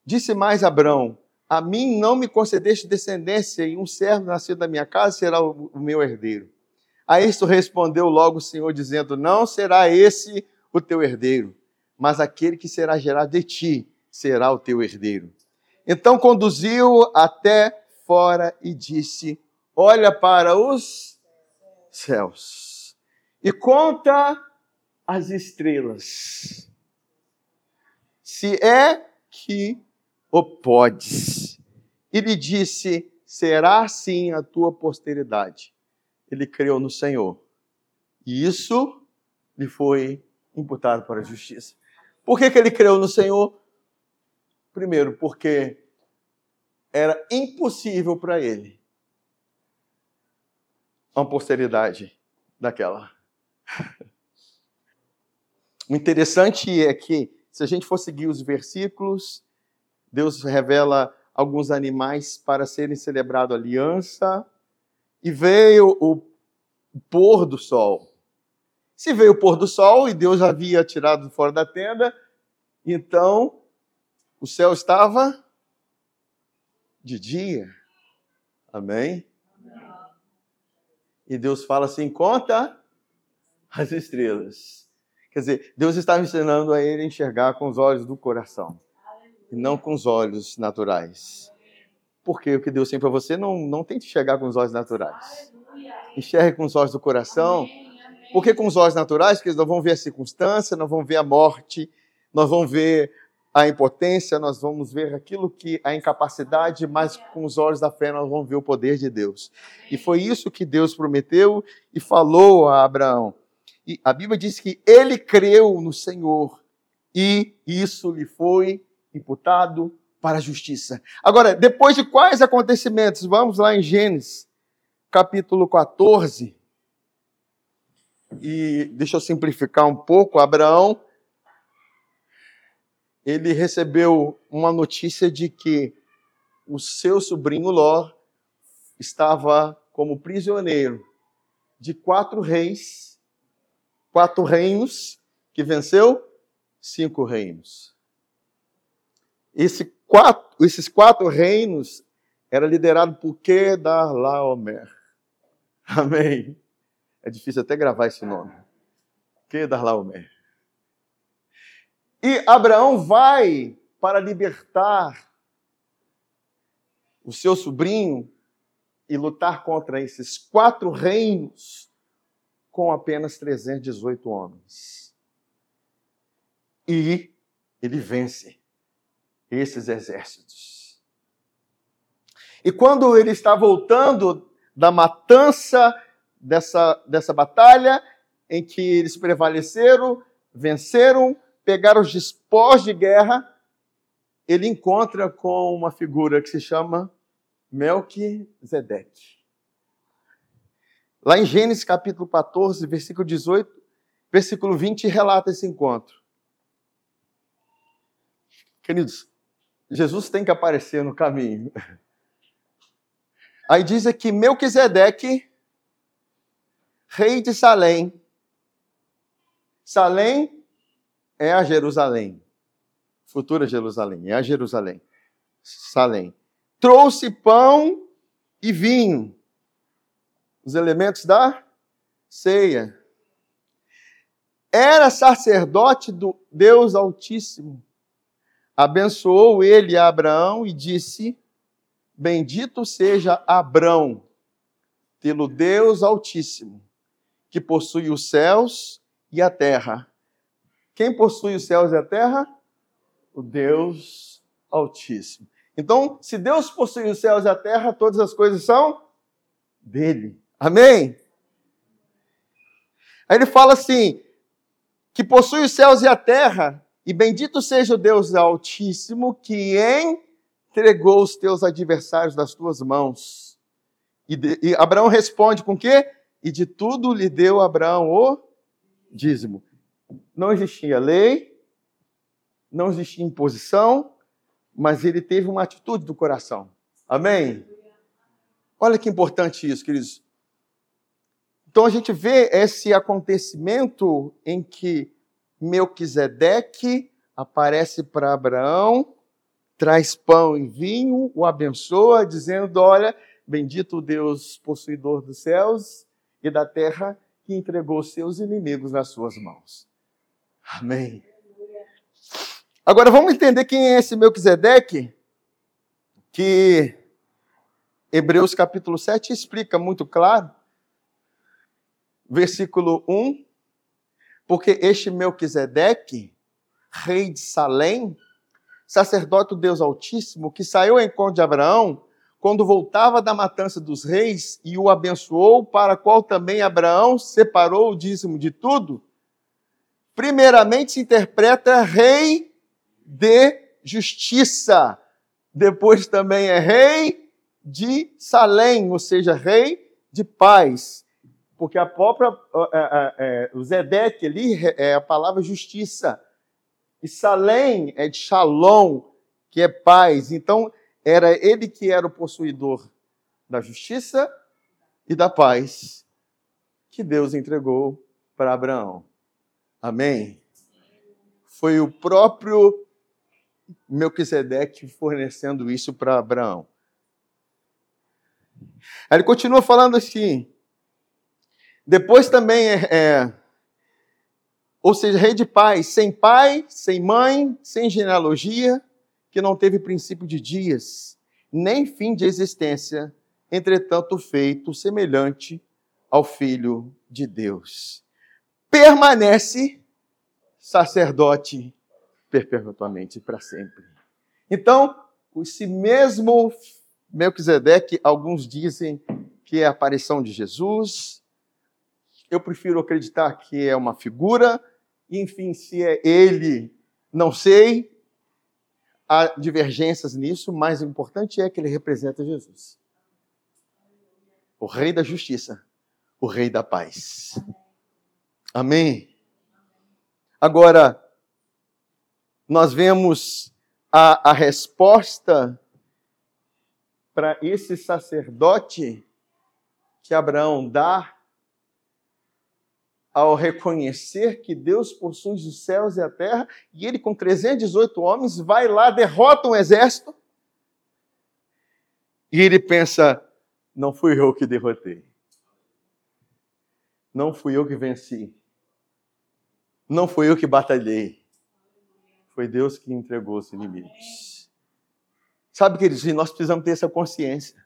Disse mais Abraão: a mim não me concedeste descendência, e um servo nascido da minha casa será o, meu herdeiro. A isto respondeu logo o Senhor, dizendo: Não será esse o teu herdeiro, mas aquele que será gerado de ti será o teu herdeiro. Então conduziu até fora e disse: Olha para os céus e conta as estrelas. Se é que o podes. E lhe disse: Será assim a tua posteridade. Ele creu no Senhor. E isso lhe foi imputado para a justiça. Por que, que ele creu no Senhor? Primeiro, porque era impossível para ele uma posteridade daquela. O interessante é que, se a gente for seguir os versículos, Deus revela alguns animais para serem celebrado aliança. E veio o pôr do sol. Se veio o pôr do sol e Deus havia tirado fora da tenda, então o céu estava de dia. Amém? E Deus fala assim: conta as estrelas. Quer dizer, Deus estava ensinando a ele a enxergar com os olhos do coração. E não com os olhos naturais. Porque o que Deus tem para você não, não tente chegar com os olhos naturais. Enxergue com os olhos do coração. Porque com os olhos naturais, que nós vamos ver a circunstância, nós vamos ver a morte, nós vamos ver a impotência, nós vamos ver aquilo que a incapacidade, mas com os olhos da fé nós vamos ver o poder de Deus. E foi isso que Deus prometeu e falou a Abraão. E a Bíblia diz que ele creu no Senhor e isso lhe foi imputado para a justiça. Agora, depois de quais acontecimentos? Vamos lá em Gênesis, capítulo 14. E deixa eu simplificar um pouco. Abraão, ele recebeu uma notícia de que o seu sobrinho Ló estava como prisioneiro de quatro reis, quatro reinos, que venceu cinco reinos. Esse quatro, esses quatro reinos era liderado por Kedarlaomer. Amém. É difícil até gravar esse nome. Kedarlaomer. E Abraão vai para libertar o seu sobrinho e lutar contra esses quatro reinos com apenas 318 homens. E ele vence esses exércitos. E quando ele está voltando da matança dessa, dessa batalha, em que eles prevaleceram, venceram, pegaram os despojos de guerra, ele encontra com uma figura que se chama Melquisedeque. Lá em Gênesis capítulo 14, versículo 18, versículo 20, relata esse encontro. Queridos, Jesus tem que aparecer no caminho. Aí diz aqui Melquisedeque, rei de Salém. Salém é a Jerusalém. Futura Jerusalém, é a Jerusalém. Salém. Trouxe pão e vinho. Os elementos da ceia. Era sacerdote do Deus Altíssimo abençoou ele a Abraão e disse: Bendito seja Abrão, pelo Deus Altíssimo, que possui os céus e a terra. Quem possui os céus e a terra? O Deus Altíssimo. Então, se Deus possui os céus e a terra, todas as coisas são dele. Amém? Aí ele fala assim: que possui os céus e a terra, e bendito seja o Deus Altíssimo que entregou os teus adversários das tuas mãos. E, de, e Abraão responde com quê? E de tudo lhe deu Abraão o dízimo. Não existia lei, não existia imposição, mas ele teve uma atitude do coração. Amém? Olha que importante isso, queridos. Então a gente vê esse acontecimento em que Melquisedeque aparece para Abraão, traz pão e vinho, o abençoa, dizendo: Olha, bendito o Deus possuidor dos céus e da terra, que entregou seus inimigos nas suas mãos. Amém. Agora vamos entender quem é esse Melquisedeque, que Hebreus capítulo 7 explica muito claro. Versículo 1 porque este Melquisedeque, rei de Salém, sacerdote do Deus Altíssimo, que saiu ao encontro de Abraão, quando voltava da matança dos reis e o abençoou, para qual também Abraão separou o dízimo de tudo, primeiramente se interpreta rei de justiça, depois também é rei de Salém, ou seja, rei de paz porque a própria é, é, o Zedek ali é a palavra justiça. E Salém é de Shalom, que é paz. Então, era ele que era o possuidor da justiça e da paz que Deus entregou para Abraão. Amém? Foi o próprio Melquisedeque fornecendo isso para Abraão. Ele continua falando assim: depois também é, é, ou seja, rei de paz, sem pai, sem mãe, sem genealogia, que não teve princípio de dias, nem fim de existência, entretanto feito semelhante ao Filho de Deus. Permanece sacerdote perpetuamente para sempre. Então, esse mesmo Melquisedeque, alguns dizem que é a aparição de Jesus. Eu prefiro acreditar que é uma figura. Enfim, se é ele, não sei. Há divergências nisso, mas o importante é que ele representa Jesus. O Rei da Justiça, o Rei da Paz. Amém. Agora, nós vemos a, a resposta para esse sacerdote que Abraão dá ao reconhecer que Deus possui os céus e a terra, e ele, com 318 homens, vai lá, derrota um exército, e ele pensa: não fui eu que derrotei, não fui eu que venci, não fui eu que batalhei, foi Deus que entregou os inimigos. Sabe, queridos, nós precisamos ter essa consciência.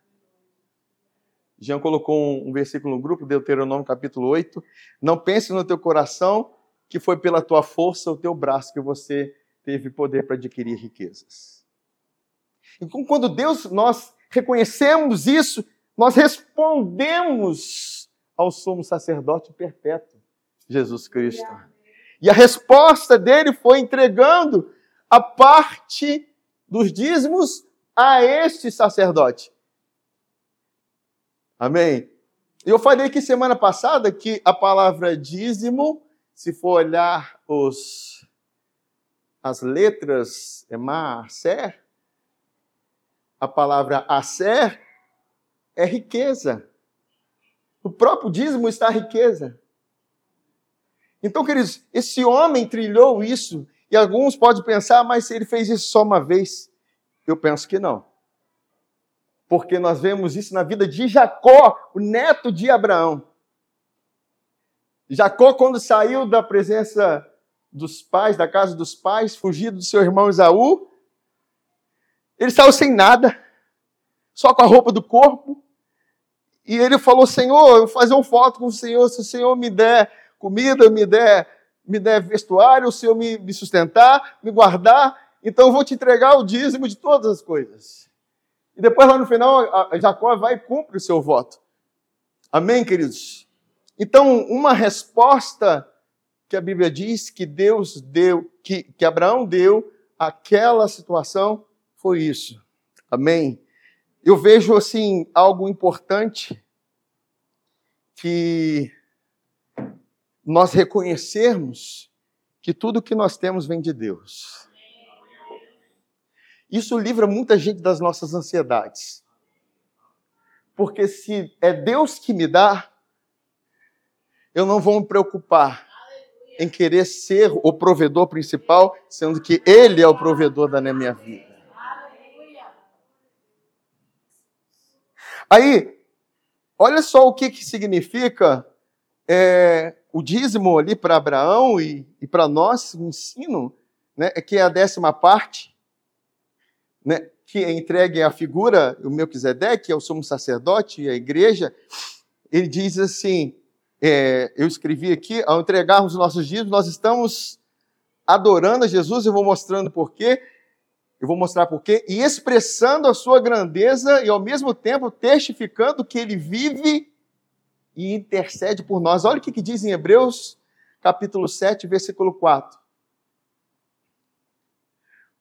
Jean colocou um, versículo no grupo, Deuteronômio capítulo 8. Não pense no teu coração que foi pela tua força, o teu braço, que você teve poder para adquirir riquezas. Então, quando Deus, nós reconhecemos isso, nós respondemos ao sumo sacerdote perpétuo, Jesus Cristo. E a resposta dele foi entregando a parte dos dízimos a este sacerdote. Amém? Eu falei aqui semana passada que a palavra dízimo, se for olhar os, as letras, é ser, a palavra acer é riqueza. O próprio dízimo está a riqueza. Então, queridos, esse homem trilhou isso, e alguns podem pensar, mas ele fez isso só uma vez. Eu penso que não. Porque nós vemos isso na vida de Jacó, o neto de Abraão. Jacó, quando saiu da presença dos pais, da casa dos pais, fugido do seu irmão Esaú, ele saiu sem nada, só com a roupa do corpo. E ele falou: Senhor, eu vou fazer um foto com o Senhor, se o Senhor me der comida, me der, me der vestuário, o Senhor me, me sustentar, me guardar, então eu vou te entregar o dízimo de todas as coisas. E depois lá no final, Jacó vai e cumpre o seu voto. Amém, queridos? Então, uma resposta que a Bíblia diz que Deus deu, que, que Abraão deu àquela situação foi isso. Amém? Eu vejo, assim, algo importante que nós reconhecermos que tudo que nós temos vem de Deus. Isso livra muita gente das nossas ansiedades. Porque se é Deus que me dá, eu não vou me preocupar em querer ser o provedor principal, sendo que Ele é o provedor da minha vida. Aí, olha só o que, que significa é, o dízimo ali para Abraão e, e para nós, o ensino, né, é que é a décima parte, né, que é entregue à figura, o Melquisedeque, que é o sumo sacerdote e a igreja, ele diz assim, é, eu escrevi aqui, ao entregarmos os nossos dízimos, nós estamos adorando a Jesus, eu vou mostrando porquê, eu vou mostrar porquê, e expressando a sua grandeza e ao mesmo tempo testificando que ele vive e intercede por nós. Olha o que, que diz em Hebreus, capítulo 7, versículo 4.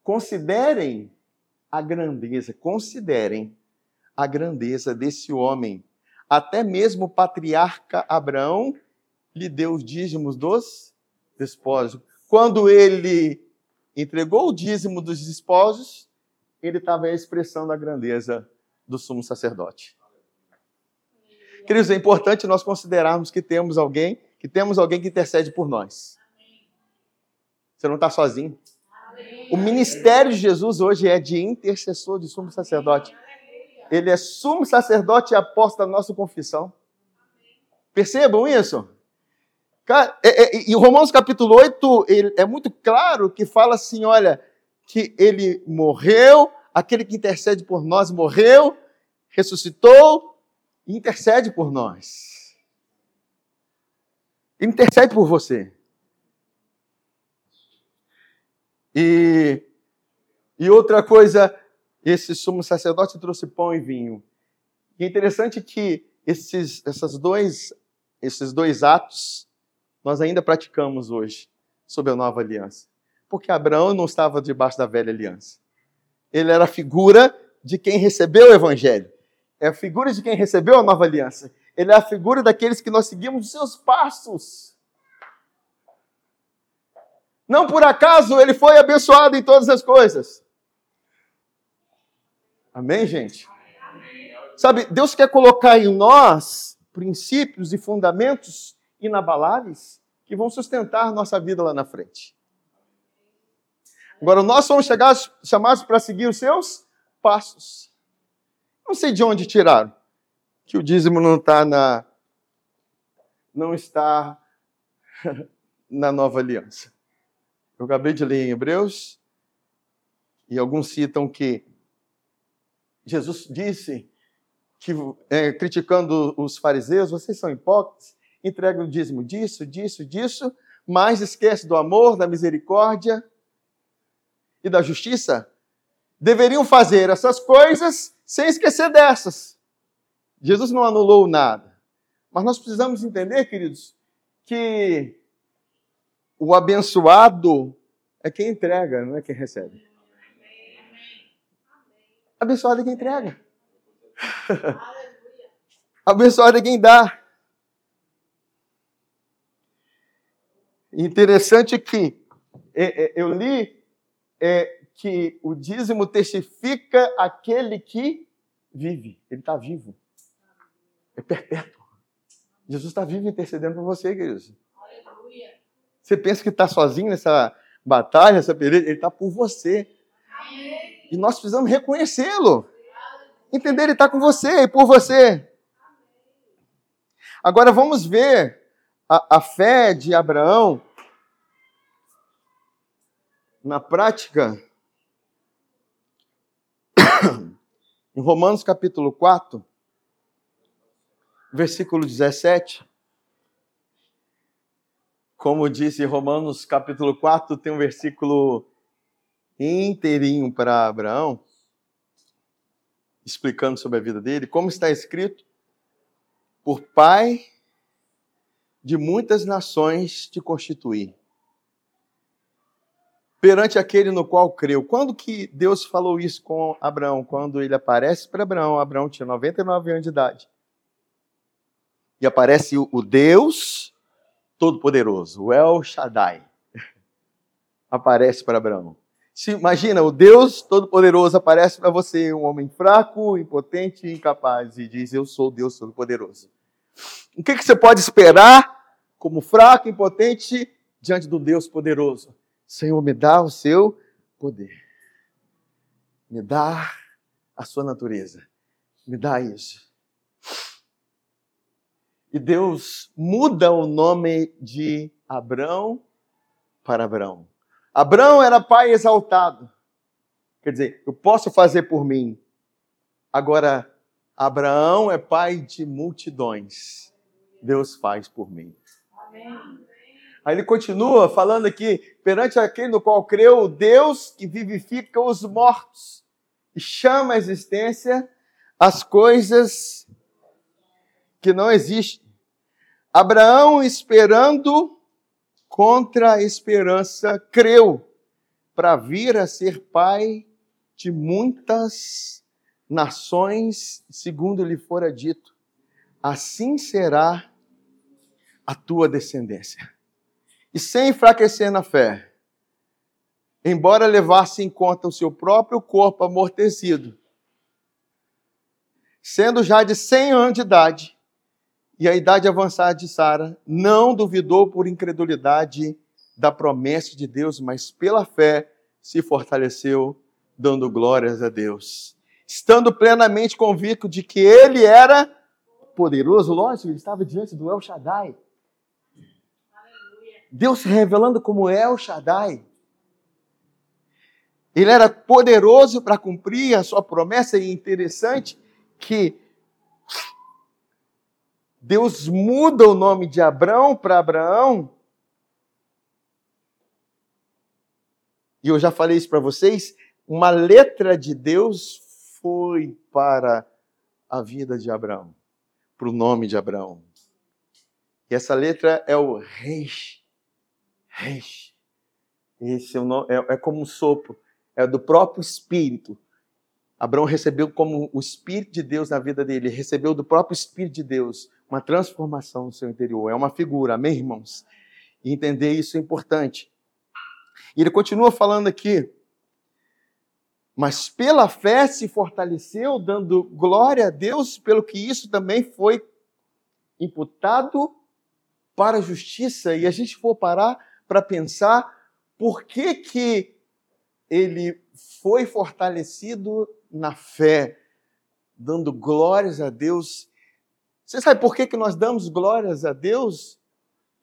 Considerem a grandeza, considerem a grandeza desse homem. Até mesmo o patriarca Abraão lhe deu os dízimos dos despojos. Quando ele entregou o dízimo dos despojos, ele estava expressando a grandeza do sumo sacerdote. Queridos, é importante nós considerarmos que temos alguém, que temos alguém que intercede por nós. Você não está sozinho. O ministério de Jesus hoje é de intercessor, de sumo sacerdote. Ele é sumo sacerdote e apóstolo da nossa confissão. Percebam isso? É, é, e Romanos capítulo 8 é muito claro que fala assim: olha, que ele morreu, aquele que intercede por nós morreu, ressuscitou e intercede por nós. intercede por você. E, e outra coisa, esse sumo sacerdote trouxe pão e vinho. E é interessante que esses, essas dois, esses dois atos nós ainda praticamos hoje sob a nova aliança. Porque Abraão não estava debaixo da velha aliança. Ele era a figura de quem recebeu o evangelho. É a figura de quem recebeu a nova aliança. Ele é a figura daqueles que nós seguimos os seus passos. Não por acaso ele foi abençoado em todas as coisas. Amém, gente? Sabe, Deus quer colocar em nós princípios e fundamentos inabaláveis que vão sustentar nossa vida lá na frente. Agora, nós somos chegados, chamados para seguir os seus passos. Não sei de onde tiraram que o dízimo não está na não está na nova aliança. Eu acabei de ler em Hebreus e alguns citam que Jesus disse que é, criticando os fariseus, vocês são hipócritas, entregam o dízimo disso, disso, disso, mas esquece do amor, da misericórdia e da justiça, deveriam fazer essas coisas sem esquecer dessas. Jesus não anulou nada. Mas nós precisamos entender, queridos, que o abençoado é quem entrega, não é quem recebe. Abençoado é quem entrega. abençoado é quem dá. Interessante que é, é, eu li é, que o dízimo testifica aquele que vive. Ele está vivo. É perpétuo. Jesus está vivo intercedendo por você, queridos. Você pensa que está sozinho nessa batalha, nessa peleja? Ele está por você. E nós precisamos reconhecê-lo. Entender, ele está com você e por você. Agora vamos ver a, a fé de Abraão na prática, em Romanos capítulo 4, versículo 17, como disse Romanos capítulo 4, tem um versículo inteirinho para Abraão, explicando sobre a vida dele, como está escrito, por pai de muitas nações te constituir perante aquele no qual creu. Quando que Deus falou isso com Abraão? Quando ele aparece para Abraão, Abraão tinha 99 anos de idade. E aparece o Deus Todo-Poderoso, o El Shaddai. Aparece para Abraão. Se, imagina, o Deus Todo-Poderoso aparece para você, um homem fraco, impotente e incapaz, e diz: Eu sou o Deus Todo-Poderoso. O que, que você pode esperar como fraco, impotente, diante do Deus poderoso? Senhor, me dá o seu poder. Me dá a sua natureza. Me dá isso. E Deus muda o nome de Abrão para Abrão. Abrão era pai exaltado. Quer dizer, eu posso fazer por mim. Agora, Abraão é pai de multidões. Deus faz por mim. Amém. Aí ele continua falando aqui, perante aquele no qual creu, Deus que vivifica os mortos e chama à existência as coisas que não existem. Abraão, esperando contra a esperança, creu para vir a ser pai de muitas nações, segundo lhe fora dito. Assim será a tua descendência e sem enfraquecer na fé, embora levasse em conta o seu próprio corpo amortecido, sendo já de 100 anos de idade, e a idade avançada de Sara, não duvidou por incredulidade da promessa de Deus, mas pela fé se fortaleceu, dando glórias a Deus. Estando plenamente convicto de que ele era poderoso, lógico, ele estava diante do El Shaddai, Deus se revelando como El Shaddai. Ele era poderoso para cumprir a sua promessa, e interessante que Deus muda o nome de Abraão para Abraão. E eu já falei isso para vocês, uma letra de Deus foi para a vida de Abraão, para o nome de Abraão. E essa letra é o Reis. Reis. Esse é, nome, é, é como um sopro, é do próprio Espírito. Abraão recebeu como o Espírito de Deus na vida dele, recebeu do próprio Espírito de Deus uma transformação no seu interior. É uma figura, amém, irmãos? E entender isso é importante. E ele continua falando aqui, mas pela fé se fortaleceu, dando glória a Deus, pelo que isso também foi imputado para a justiça. E a gente for parar para pensar por que, que ele foi fortalecido na fé, dando glórias a Deus. Você sabe por que, que nós damos glórias a Deus?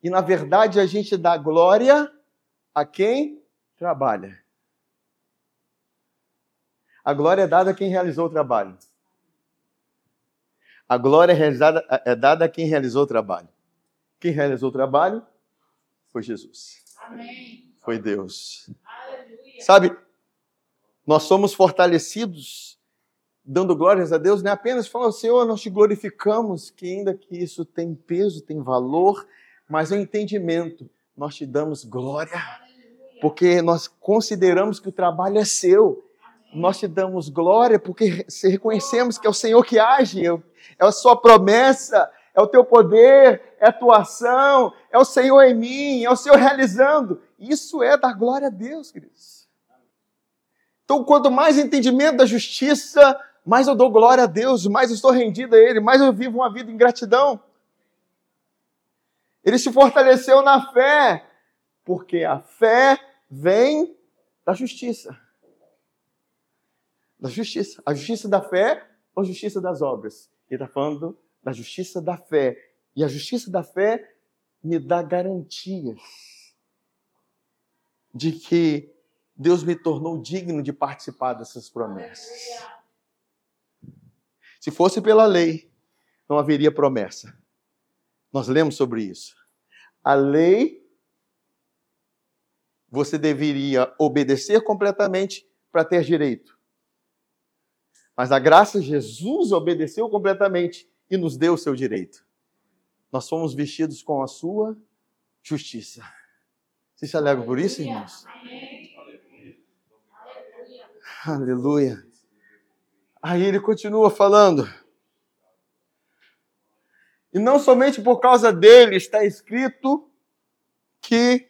E na verdade a gente dá glória a quem trabalha. A glória é dada a quem realizou o trabalho. A glória é, é dada a quem realizou o trabalho. Quem realizou o trabalho foi Jesus. Amém. Foi Deus. Aleluia. Sabe, nós somos fortalecidos dando glórias a Deus, não é apenas falando, Senhor, nós te glorificamos, que ainda que isso tem peso, tem valor, mas é um entendimento, nós te damos glória, porque nós consideramos que o trabalho é seu, nós te damos glória porque reconhecemos que é o Senhor que age, é a sua promessa, é o teu poder, é a tua ação, é o Senhor em mim, é o Senhor realizando. Isso é dar glória a Deus, queridos. Então, quanto mais entendimento da justiça, mais eu dou glória a Deus, mais eu estou rendido a Ele, mais eu vivo uma vida em gratidão. Ele se fortaleceu na fé, porque a fé vem da justiça. Da justiça. A justiça da fé ou a justiça das obras? Ele está falando da justiça da fé. E a justiça da fé me dá garantias de que Deus me tornou digno de participar dessas promessas. Se fosse pela lei, não haveria promessa. Nós lemos sobre isso. A lei, você deveria obedecer completamente para ter direito. Mas a graça, Jesus obedeceu completamente e nos deu o seu direito. Nós fomos vestidos com a sua justiça. Você se alegra por isso, irmãos? Aleluia. Aí ele continua falando. E não somente por causa dele está escrito que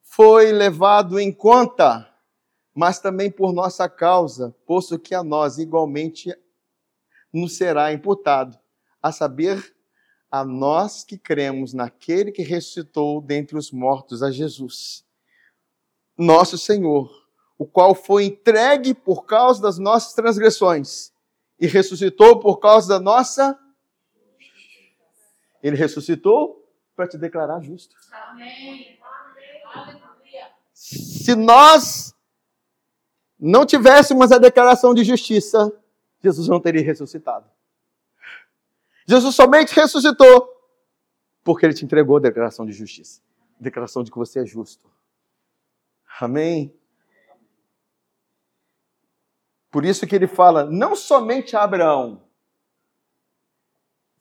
foi levado em conta, mas também por nossa causa, posto que a nós igualmente nos será imputado, a saber, a nós que cremos naquele que ressuscitou dentre os mortos, a Jesus, nosso Senhor, o qual foi entregue por causa das nossas transgressões e ressuscitou por causa da nossa. Ele ressuscitou para te declarar justo. Amém. Se nós não tivéssemos a declaração de justiça, Jesus não teria ressuscitado. Jesus somente ressuscitou porque ele te entregou a declaração de justiça, declaração de que você é justo. Amém. Por isso que ele fala, não somente a Abraão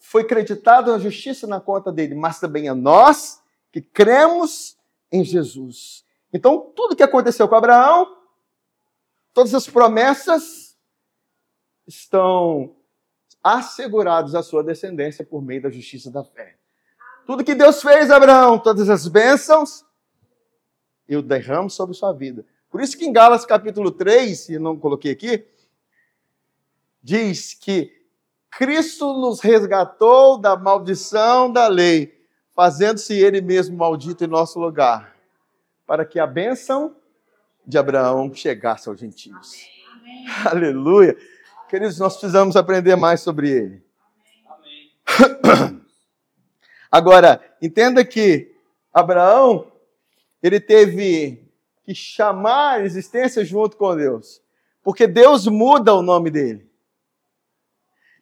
foi creditado a justiça na conta dele, mas também a nós que cremos em Jesus. Então, tudo que aconteceu com Abraão, todas as promessas estão assegurados à sua descendência por meio da justiça da fé. Tudo que Deus fez, Abraão, todas as bênçãos, eu derramo sobre sua vida. Por isso que em Gálatas capítulo 3, se não coloquei aqui, diz que Cristo nos resgatou da maldição da lei, fazendo-se ele mesmo maldito em nosso lugar, para que a bênção de Abraão chegasse aos gentios. Amém. Aleluia. Queridos, nós precisamos aprender mais sobre ele. Amém. Agora, entenda que Abraão, ele teve que chamar a existência junto com Deus. Porque Deus muda o nome dele.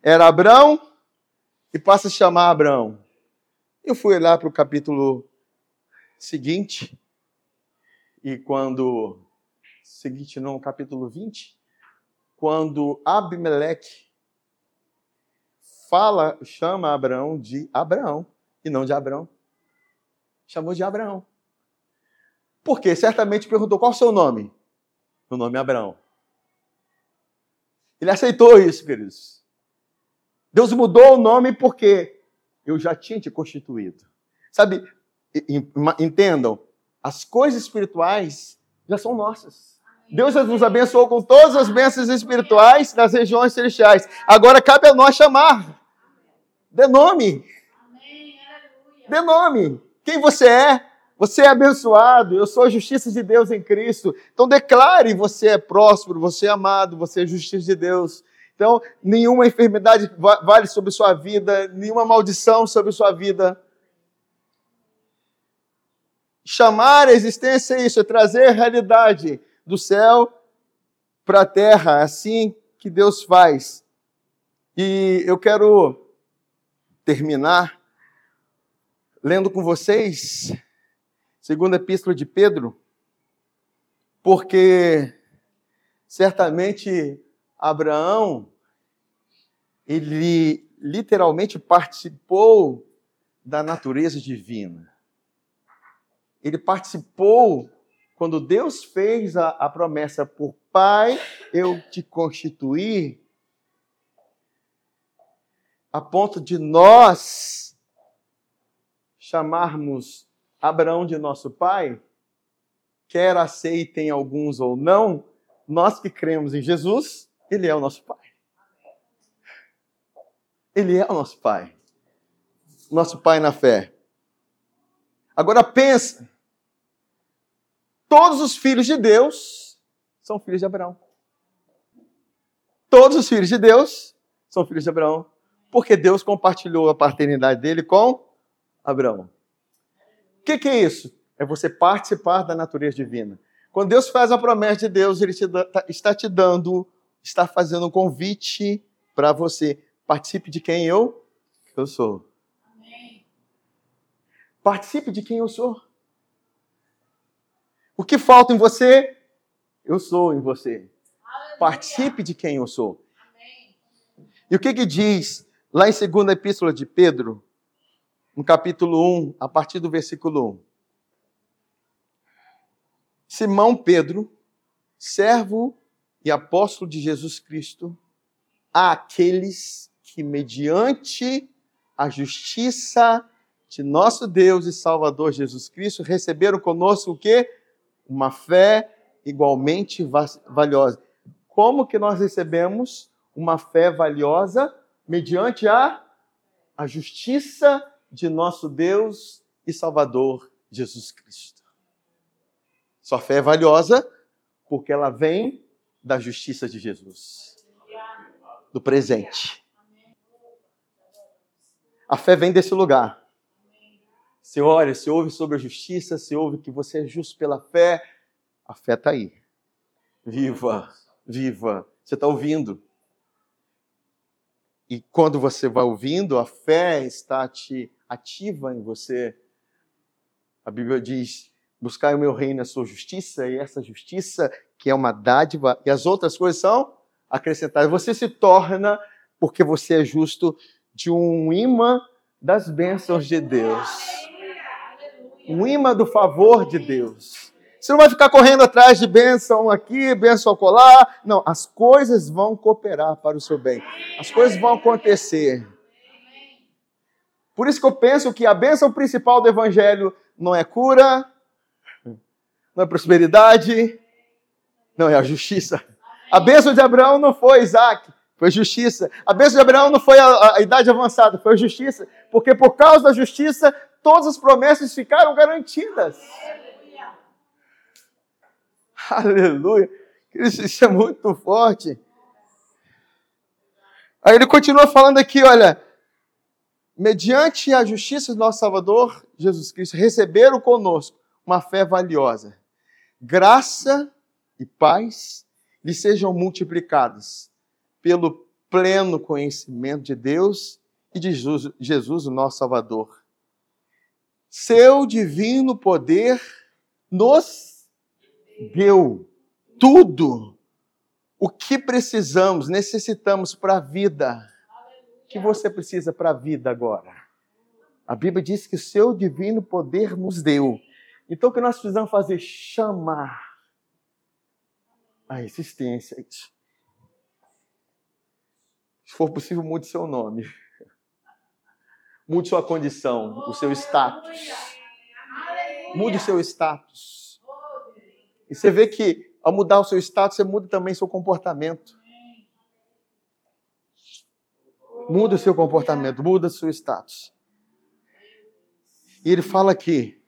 Era Abraão e passa a chamar Abraão. Eu fui lá para o capítulo seguinte, e quando. Seguinte, não, capítulo 20, quando Abimeleque fala, chama Abraão de Abraão e não de Abraão. Chamou de Abraão. Porque certamente perguntou qual o seu nome. O nome é Abraão. Ele aceitou isso, queridos. Deus mudou o nome porque eu já tinha te constituído. Sabe, entendam, as coisas espirituais já são nossas. Deus nos abençoou com todas as bênçãos espirituais das regiões celestiais. Agora cabe a nós chamar. Dê nome. Dê nome. Quem você é? Você é abençoado. Eu sou a justiça de Deus em Cristo. Então declare: você é próspero, você é amado, você é justiça de Deus. Então, nenhuma enfermidade vale sobre sua vida, nenhuma maldição sobre sua vida. Chamar a existência é isso, é trazer a realidade do céu para a terra, é assim que Deus faz. E eu quero terminar lendo com vocês, segunda epístola de Pedro, porque certamente Abraão, ele literalmente participou da natureza divina. Ele participou quando Deus fez a, a promessa por Pai, eu te constituí, a ponto de nós chamarmos Abraão de nosso pai, quer aceitem alguns ou não, nós que cremos em Jesus, ele é o nosso Pai. Ele é o nosso Pai. Nosso Pai na fé. Agora pensa. Todos os filhos de Deus são filhos de Abraão. Todos os filhos de Deus são filhos de Abraão. Porque Deus compartilhou a paternidade dele com Abraão. O que, que é isso? É você participar da natureza divina. Quando Deus faz a promessa de Deus, Ele te dá, tá, está te dando, está fazendo um convite para você. Participe de quem eu, eu sou. Amém. Participe de quem eu sou. O que falta em você, eu sou em você. Aleluia. Participe de quem eu sou. Amém. E o que, que diz lá em 2 Epístola de Pedro, no capítulo 1, a partir do versículo 1? Simão Pedro, servo e apóstolo de Jesus Cristo, àqueles que, mediante a justiça de nosso Deus e Salvador Jesus Cristo, receberam conosco o quê? Uma fé igualmente valiosa. Como que nós recebemos uma fé valiosa? Mediante a, a justiça de nosso Deus e Salvador Jesus Cristo. Sua fé é valiosa porque ela vem da justiça de Jesus, do presente. A fé vem desse lugar. Você olha, você ouve sobre a justiça, você ouve que você é justo pela fé, a fé está aí. Viva, viva. Você está ouvindo. E quando você vai ouvindo, a fé está te ativa em você. A Bíblia diz: Buscai o meu reino a sua justiça, e essa justiça, que é uma dádiva, e as outras coisas são acrescentadas. Você se torna, porque você é justo, de um imã das bênçãos de Deus. Um imã do favor de Deus. Você não vai ficar correndo atrás de bênção aqui, bênção colar. Não, as coisas vão cooperar para o seu bem. As coisas vão acontecer. Por isso que eu penso que a bênção principal do Evangelho não é cura, não é prosperidade, não é a justiça. A bênção de Abraão não foi Isaac, foi justiça. A bênção de Abraão não foi a, a, idade avançada, foi justiça. Porque por causa da justiça, todas as promessas ficaram garantidas. Aleluia. Isso é muito forte. Aí ele continua falando aqui, olha, mediante a justiça do nosso Salvador, Jesus Cristo, receberam conosco uma fé valiosa graça e paz lhe sejam multiplicadas pelo pleno conhecimento de Deus e de Jesus, o nosso Salvador. Seu divino poder nos deu tudo o que precisamos, necessitamos para a vida. O que você precisa para a vida agora? A Bíblia diz que o seu divino poder nos deu. Então o que nós precisamos fazer? Chamar a existência. Se for possível, mude seu nome. Mude sua condição, o seu status. Mude o seu status. E você vê que ao mudar o seu status, você muda também seu comportamento. Muda o seu comportamento, muda o seu status. E ele fala aqui: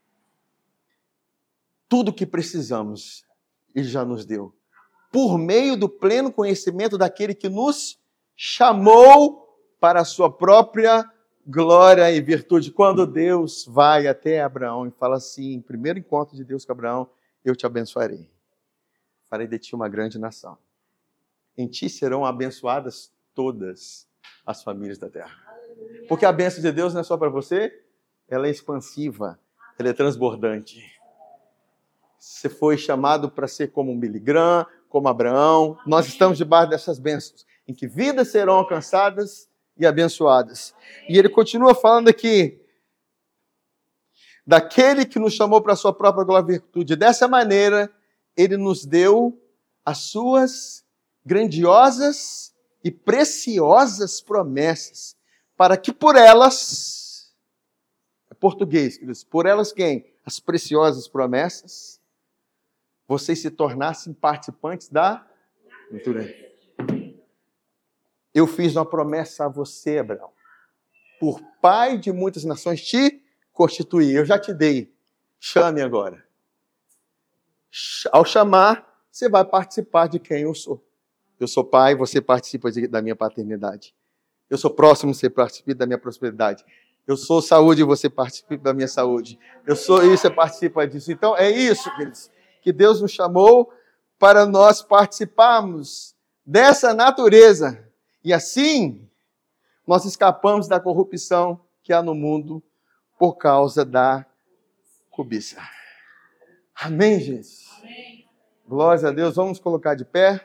tudo que precisamos, ele já nos deu. Por meio do pleno conhecimento daquele que nos chamou para a sua própria glória e virtude. Quando Deus vai até Abraão e fala assim, primeiro encontro de Deus com Abraão, eu te abençoarei. Farei de ti uma grande nação. Em ti serão abençoadas todas as famílias da terra. Porque a bênção de Deus não é só para você, ela é expansiva, ela é transbordante. Você foi chamado para ser como um Graham, como Abraão. Nós estamos debaixo dessas bênçãos, em que vidas serão alcançadas e abençoadas. E ele continua falando aqui daquele que nos chamou para a sua própria glória e virtude. Dessa maneira, ele nos deu as suas grandiosas e preciosas promessas, para que por elas, é português, por elas quem? As preciosas promessas, vocês se tornassem participantes da natureza. Eu fiz uma promessa a você, Abraão. Por pai de muitas nações te constituí. Eu já te dei. Chame agora. Ao chamar, você vai participar de quem eu sou. Eu sou pai, você participa da minha paternidade. Eu sou próximo, você participa da minha prosperidade. Eu sou saúde, você participa da minha saúde. Eu sou isso, você participa disso. Então é isso, queridos, que Deus nos chamou para nós participarmos dessa natureza e assim, nós escapamos da corrupção que há no mundo por causa da cobiça. Amém, gente? Amém. Glória a Deus. Vamos colocar de pé.